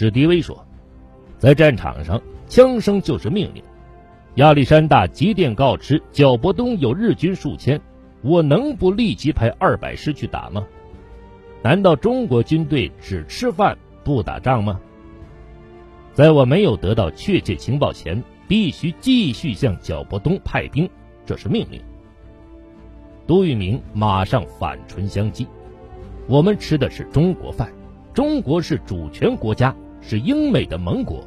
史迪威说：“在战场上，枪声就是命令。亚历山大急电告知皎伯东有日军数千，我能不立即派二百师去打吗？难道中国军队只吃饭不打仗吗？在我没有得到确切情报前，必须继续向皎伯东派兵，这是命令。”杜聿明马上反唇相讥：“我们吃的是中国饭，中国是主权国家，是英美的盟国。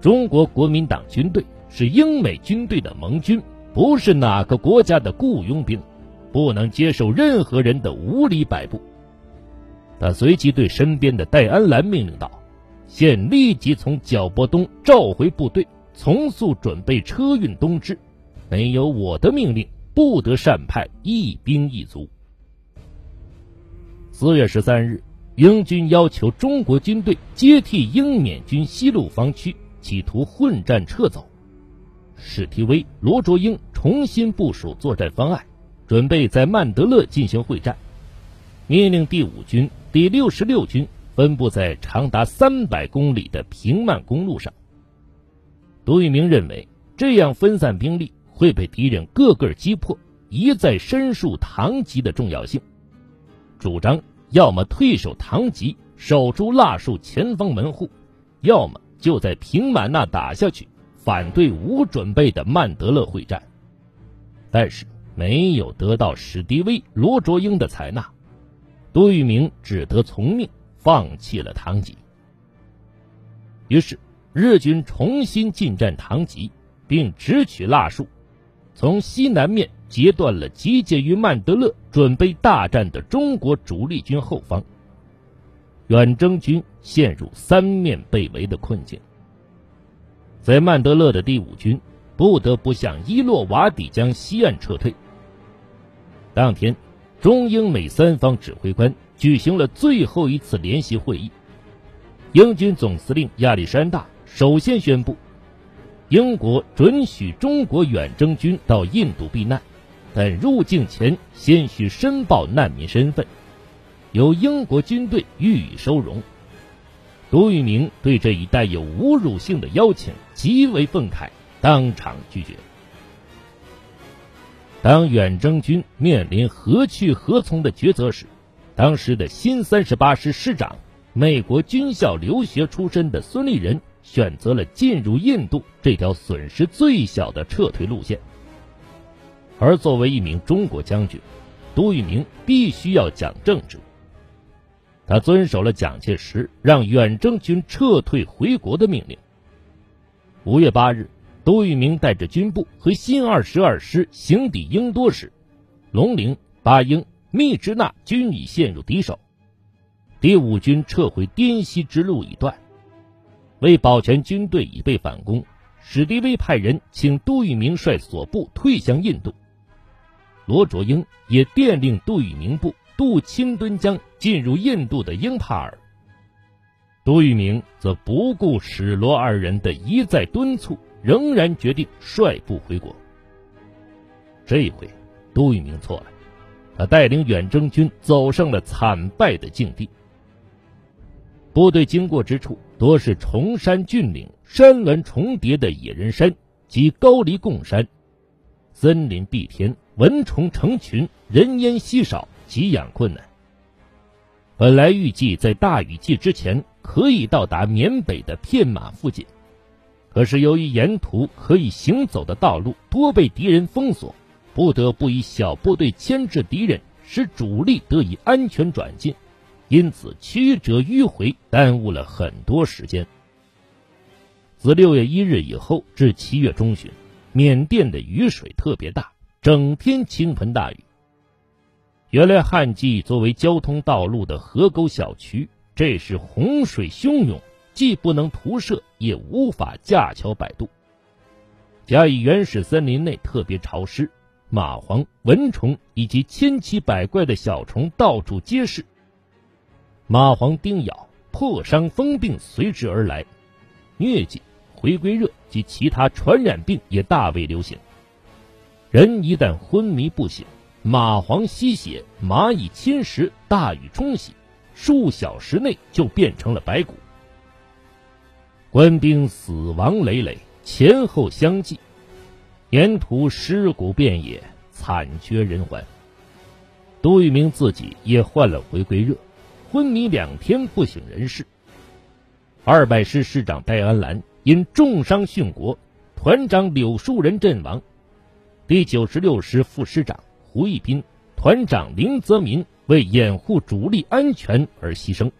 中国国民党军队是英美军队的盟军，不是哪个国家的雇佣兵，不能接受任何人的无理摆布。”他随即对身边的戴安澜命令道：“现立即从皎伯东召回部队，从速准备车运东支。没有我的命令。”不得擅派一兵一卒。四月十三日，英军要求中国军队接替英缅军西路防区，企图混战撤走。史迪威、罗卓英重新部署作战方案，准备在曼德勒进行会战。命令第五军、第六十六军分布在长达三百公里的平曼公路上。杜聿明认为，这样分散兵力。会被敌人个个击破，一再申述唐吉的重要性，主张要么退守唐吉，守住腊树前方门户，要么就在平满那打下去，反对无准备的曼德勒会战。但是没有得到史迪威、罗卓英的采纳，杜聿明只得从命，放弃了唐吉。于是日军重新进占唐吉，并直取腊树。从西南面截断了集结于曼德勒、准备大战的中国主力军后方，远征军陷入三面被围的困境。在曼德勒的第五军不得不向伊洛瓦底江西岸撤退。当天，中英美三方指挥官举行了最后一次联席会议，英军总司令亚历山大首先宣布。英国准许中国远征军到印度避难，但入境前先需申报难民身份，由英国军队予以收容。杜聿明对这一带有侮辱性的邀请极为愤慨，当场拒绝。当远征军面临何去何从的抉择时，当时的新三十八师师长、美国军校留学出身的孙立人。选择了进入印度这条损失最小的撤退路线，而作为一名中国将军，杜聿明必须要讲政治。他遵守了蒋介石让远征军撤退回国的命令。五月八日，杜聿明带着军部和新二十二师行抵英多时，龙陵、巴英、密支那均已陷入敌手，第五军撤回滇西之路已断。为保全军队以备反攻，史迪威派人请杜聿明率所部退向印度。罗卓英也电令杜聿明部渡钦敦江进入印度的英帕尔。杜聿明则不顾史罗二人的一再敦促，仍然决定率部回国。这一回，杜聿明错了，他带领远征军走上了惨败的境地。部队经过之处，多是崇山峻岭、山峦重叠的野人山及高黎贡山，森林蔽天，蚊虫成群，人烟稀少，给养困难。本来预计在大雨季之前可以到达缅北的片马附近，可是由于沿途可以行走的道路多被敌人封锁，不得不以小部队牵制敌人，使主力得以安全转进。因此，曲折迂回，耽误了很多时间。自六月一日以后至七月中旬，缅甸的雨水特别大，整天倾盆大雨。原来旱季作为交通道路的河沟小渠，这时洪水汹涌，既不能徒涉，也无法架桥摆渡。加以原始森林内特别潮湿，蚂蟥、蚊虫以及千奇百怪的小虫到处皆是。蚂蟥叮咬、破伤风病随之而来，疟疾、回归热及其他传染病也大为流行。人一旦昏迷不醒，蚂蟥吸血，蚂蚁侵蚀，大雨冲洗，数小时内就变成了白骨。官兵死亡累累，前后相继，沿途尸骨遍野，惨绝人寰。杜聿明自己也患了回归热，昏迷两天不省人事。二百师师长戴安澜因重伤殉国，团长柳树人阵亡，第九十六师副师长胡一斌、团长林泽民为掩护主力安全而牺牲。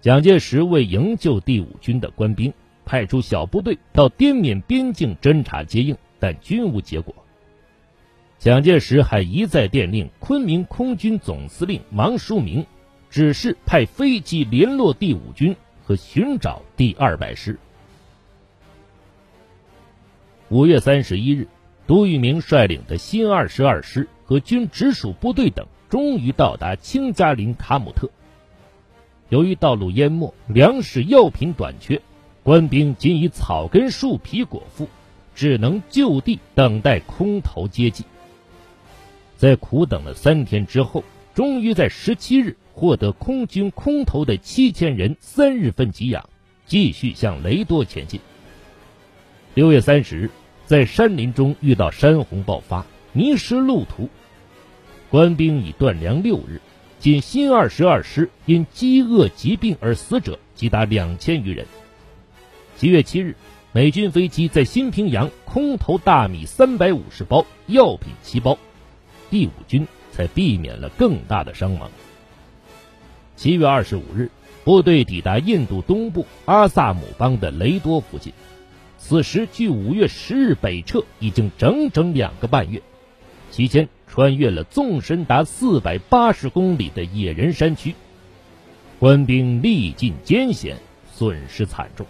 蒋介石为营救第五军的官兵，派出小部队到滇缅边境侦察接应，但均无结果。蒋介石还一再电令昆明空军总司令王书明，指示派飞机联络第五军和寻找第二百师。五月三十一日，杜聿明率领的新二十二师和军直属部队等终于到达清加林卡姆特。由于道路淹没，粮食药品短缺，官兵仅以草根树皮果腹，只能就地等待空投接济。在苦等了三天之后，终于在十七日获得空军空投的七千人三日份给养，继续向雷多前进。六月三十日，在山林中遇到山洪爆发，迷失路途，官兵已断粮六日。仅新二十二师因饥饿疾病而死者即达两千余人。七月七日，美军飞机在新平阳空投大米三百五十包、药品七包，第五军才避免了更大的伤亡。七月二十五日，部队抵达印度东部阿萨姆邦的雷多附近，此时距五月十日北撤已经整整两个半月，期间。穿越了纵深达四百八十公里的野人山区，官兵历尽艰险，损失惨重。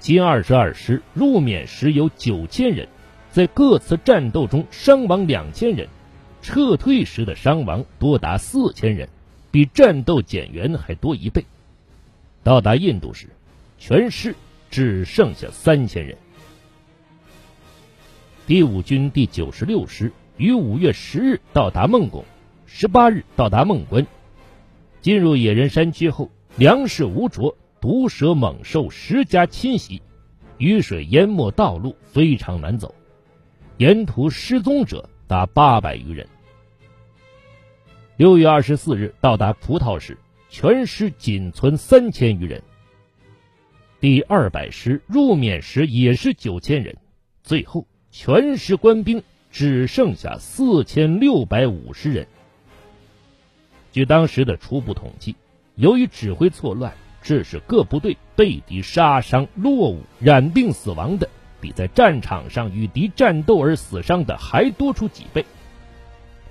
新二十二师入缅时有九千人，在各次战斗中伤亡两千人，撤退时的伤亡多达四千人，比战斗减员还多一倍。到达印度时，全师只剩下三千人。第五军第九十六师。于五月十日到达孟拱，十八日到达孟关。进入野人山区后，粮食无着，毒蛇猛兽十加侵袭，雨水淹没道路，非常难走。沿途失踪者达八百余人。六月二十四日到达葡萄时，全师仅存三千余人。第二百师入缅时也是九千人，最后全师官兵。只剩下四千六百五十人。据当时的初步统计，由于指挥错乱，致使各部队被敌杀伤、落伍、染病死亡的，比在战场上与敌战斗而死伤的还多出几倍。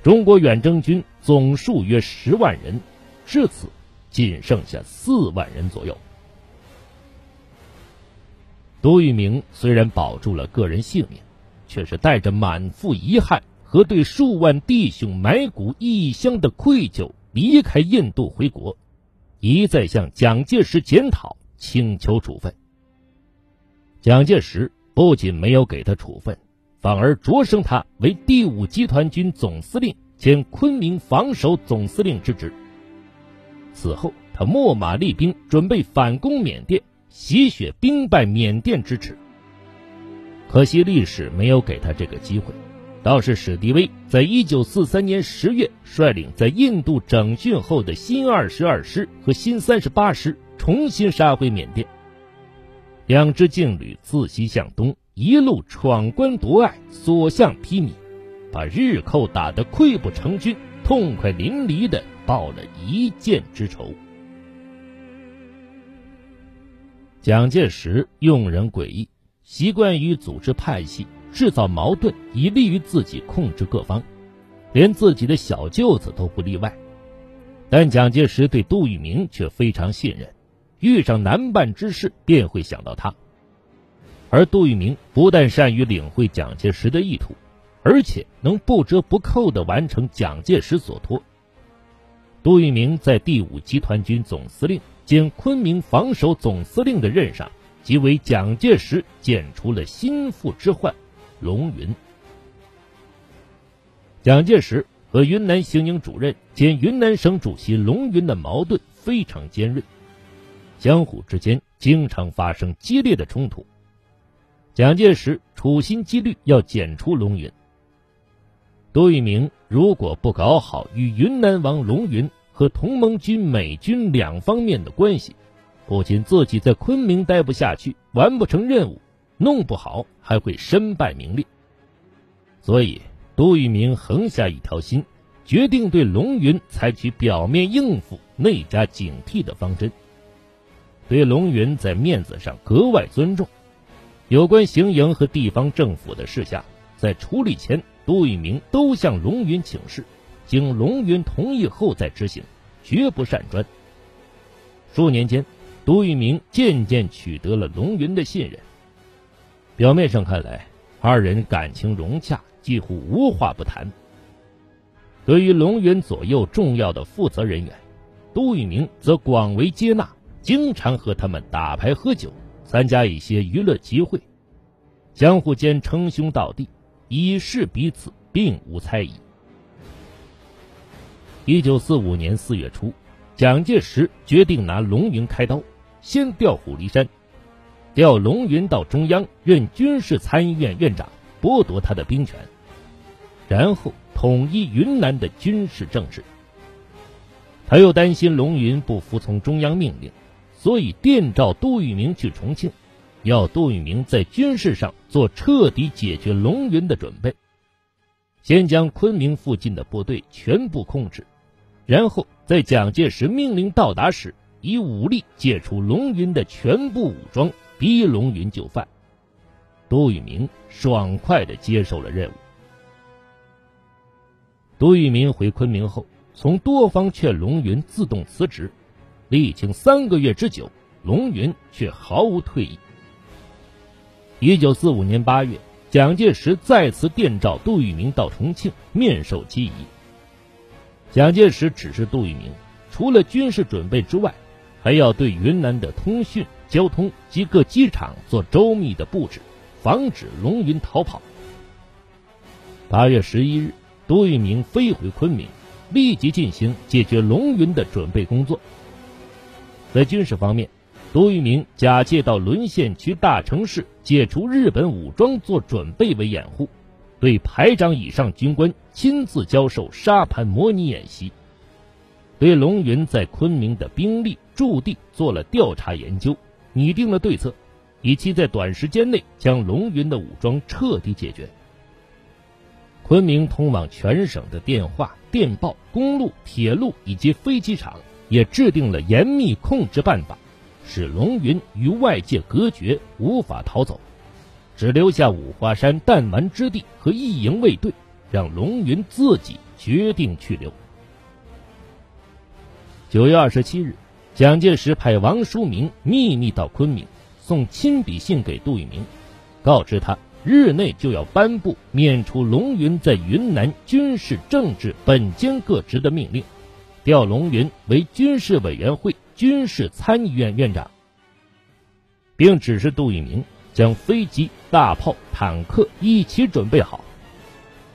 中国远征军总数约十万人，至此仅剩下四万人左右。杜聿明虽然保住了个人性命。却是带着满腹遗憾和对数万弟兄埋骨异乡的愧疚离开印度回国，一再向蒋介石检讨请求处分。蒋介石不仅没有给他处分，反而擢升他为第五集团军总司令兼昆明防守总司令之职。此后，他秣马厉兵，准备反攻缅甸，洗雪兵败缅甸之耻。可惜历史没有给他这个机会，倒是史迪威在一九四三年十月率领在印度整训后的新二十二师和新三十八师重新杀回缅甸。两支劲旅自西向东，一路闯关夺隘，所向披靡，把日寇打得溃不成军，痛快淋漓的报了一箭之仇。蒋介石用人诡异。习惯于组织派系，制造矛盾，以利于自己控制各方，连自己的小舅子都不例外。但蒋介石对杜聿明却非常信任，遇上难办之事便会想到他。而杜聿明不但善于领会蒋介石的意图，而且能不折不扣地完成蒋介石所托。杜聿明在第五集团军总司令兼昆明防守总司令的任上。即为蒋介石剪除了心腹之患，龙云。蒋介石和云南行营主任兼云南省主席龙云的矛盾非常尖锐。相互之间经常发生激烈的冲突。蒋介石处心积虑要剪除龙云。杜聿明如果不搞好与云南王龙云和同盟军美军两方面的关系，不仅自己在昆明待不下去，完不成任务，弄不好还会身败名裂。所以，杜聿明横下一条心，决定对龙云采取表面应付、内加警惕的方针。对龙云在面子上格外尊重，有关行营和地方政府的事项，在处理前，杜聿明都向龙云请示，经龙云同意后再执行，绝不擅专。数年间，杜聿明渐渐取得了龙云的信任。表面上看来，二人感情融洽，几乎无话不谈。对于龙云左右重要的负责人员，杜聿明则广为接纳。经常和他们打牌喝酒，参加一些娱乐集会，相互间称兄道弟，以示彼此并无猜疑。一九四五年四月初，蒋介石决定拿龙云开刀，先调虎离山，调龙云到中央任军事参议院院长，剥夺他的兵权，然后统一云南的军事政治。他又担心龙云不服从中央命令。所以电召杜聿明去重庆，要杜聿明在军事上做彻底解决龙云的准备，先将昆明附近的部队全部控制，然后在蒋介石命令到达时，以武力解除龙云的全部武装，逼龙云就范。杜聿明爽快地接受了任务。杜聿明回昆明后，从多方劝龙云自动辞职。历经三个月之久，龙云却毫无退意。一九四五年八月，蒋介石再次电召杜聿明到重庆面授机宜。蒋介石指示杜聿明，除了军事准备之外，还要对云南的通讯、交通及各机场做周密的布置，防止龙云逃跑。八月十一日，杜聿明飞回昆明，立即进行解决龙云的准备工作。在军事方面，杜聿明假借到沦陷区大城市解除日本武装做准备为掩护，对排长以上军官亲自教授沙盘模拟演习，对龙云在昆明的兵力驻地做了调查研究，拟定了对策，以期在短时间内将龙云的武装彻底解决。昆明通往全省的电话、电报、公路、铁路以及飞机场。也制定了严密控制办法，使龙云与外界隔绝，无法逃走，只留下五华山弹丸之地和一营卫队，让龙云自己决定去留。九月二十七日，蒋介石派王书明秘密到昆明，送亲笔信给杜聿明，告知他日内就要颁布免除龙云在云南军事政治本兼各职的命令。调龙云为军事委员会军事参议院院长，并指示杜聿明将飞机、大炮、坦克一起准备好，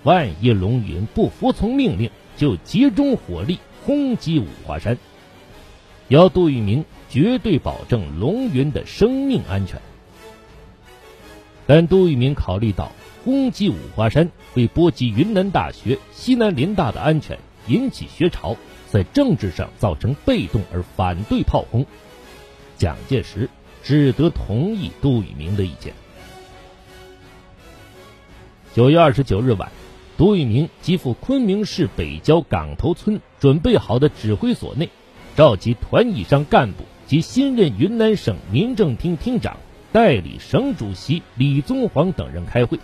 万一龙云不服从命令，就集中火力轰击五华山，要杜聿明绝对保证龙云的生命安全。但杜聿明考虑到攻击五华山会波及云南大学、西南联大的安全，引起学潮。在政治上造成被动而反对炮轰，蒋介石只得同意杜聿明的意见。九月二十九日晚，杜聿明即赴昆明市北郊港头村准备好的指挥所内，召集团以上干部及新任云南省民政厅厅长、代理省主席李宗煌等人开会，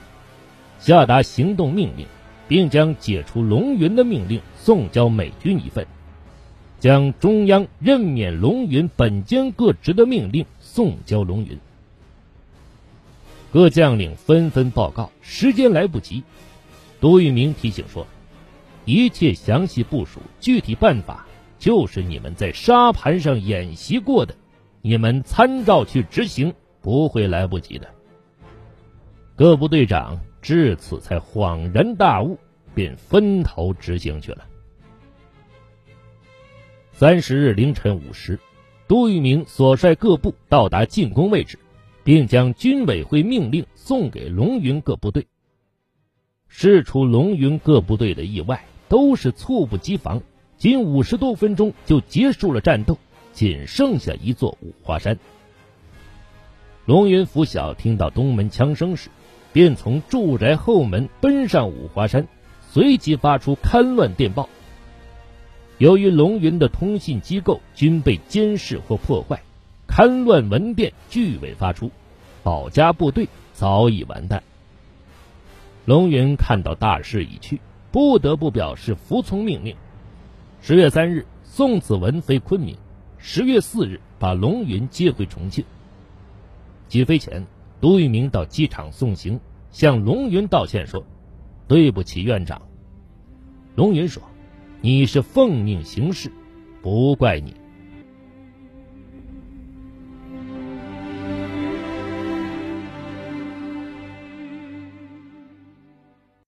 下达行动命令，并将解除龙云的命令送交美军一份。将中央任免龙云本兼各职的命令送交龙云，各将领纷纷报告，时间来不及。杜聿明提醒说：“一切详细部署、具体办法，就是你们在沙盘上演习过的，你们参照去执行，不会来不及的。”各部队长至此才恍然大悟，便分头执行去了。三十日凌晨五时，杜聿明所率各部到达进攻位置，并将军委会命令送给龙云各部队。事出龙云各部队的意外，都是猝不及防，仅五十多分钟就结束了战斗，仅剩下一座五华山。龙云拂晓听到东门枪声时，便从住宅后门奔上五华山，随即发出勘乱电报。由于龙云的通信机构均被监视或破坏，勘乱文电俱未发出，保家部队早已完蛋。龙云看到大势已去，不得不表示服从命令。十月三日，宋子文飞昆明；十月四日，把龙云接回重庆。起飞前，杜聿明到机场送行，向龙云道歉说：“对不起，院长。”龙云说。你是奉命行事，不怪你。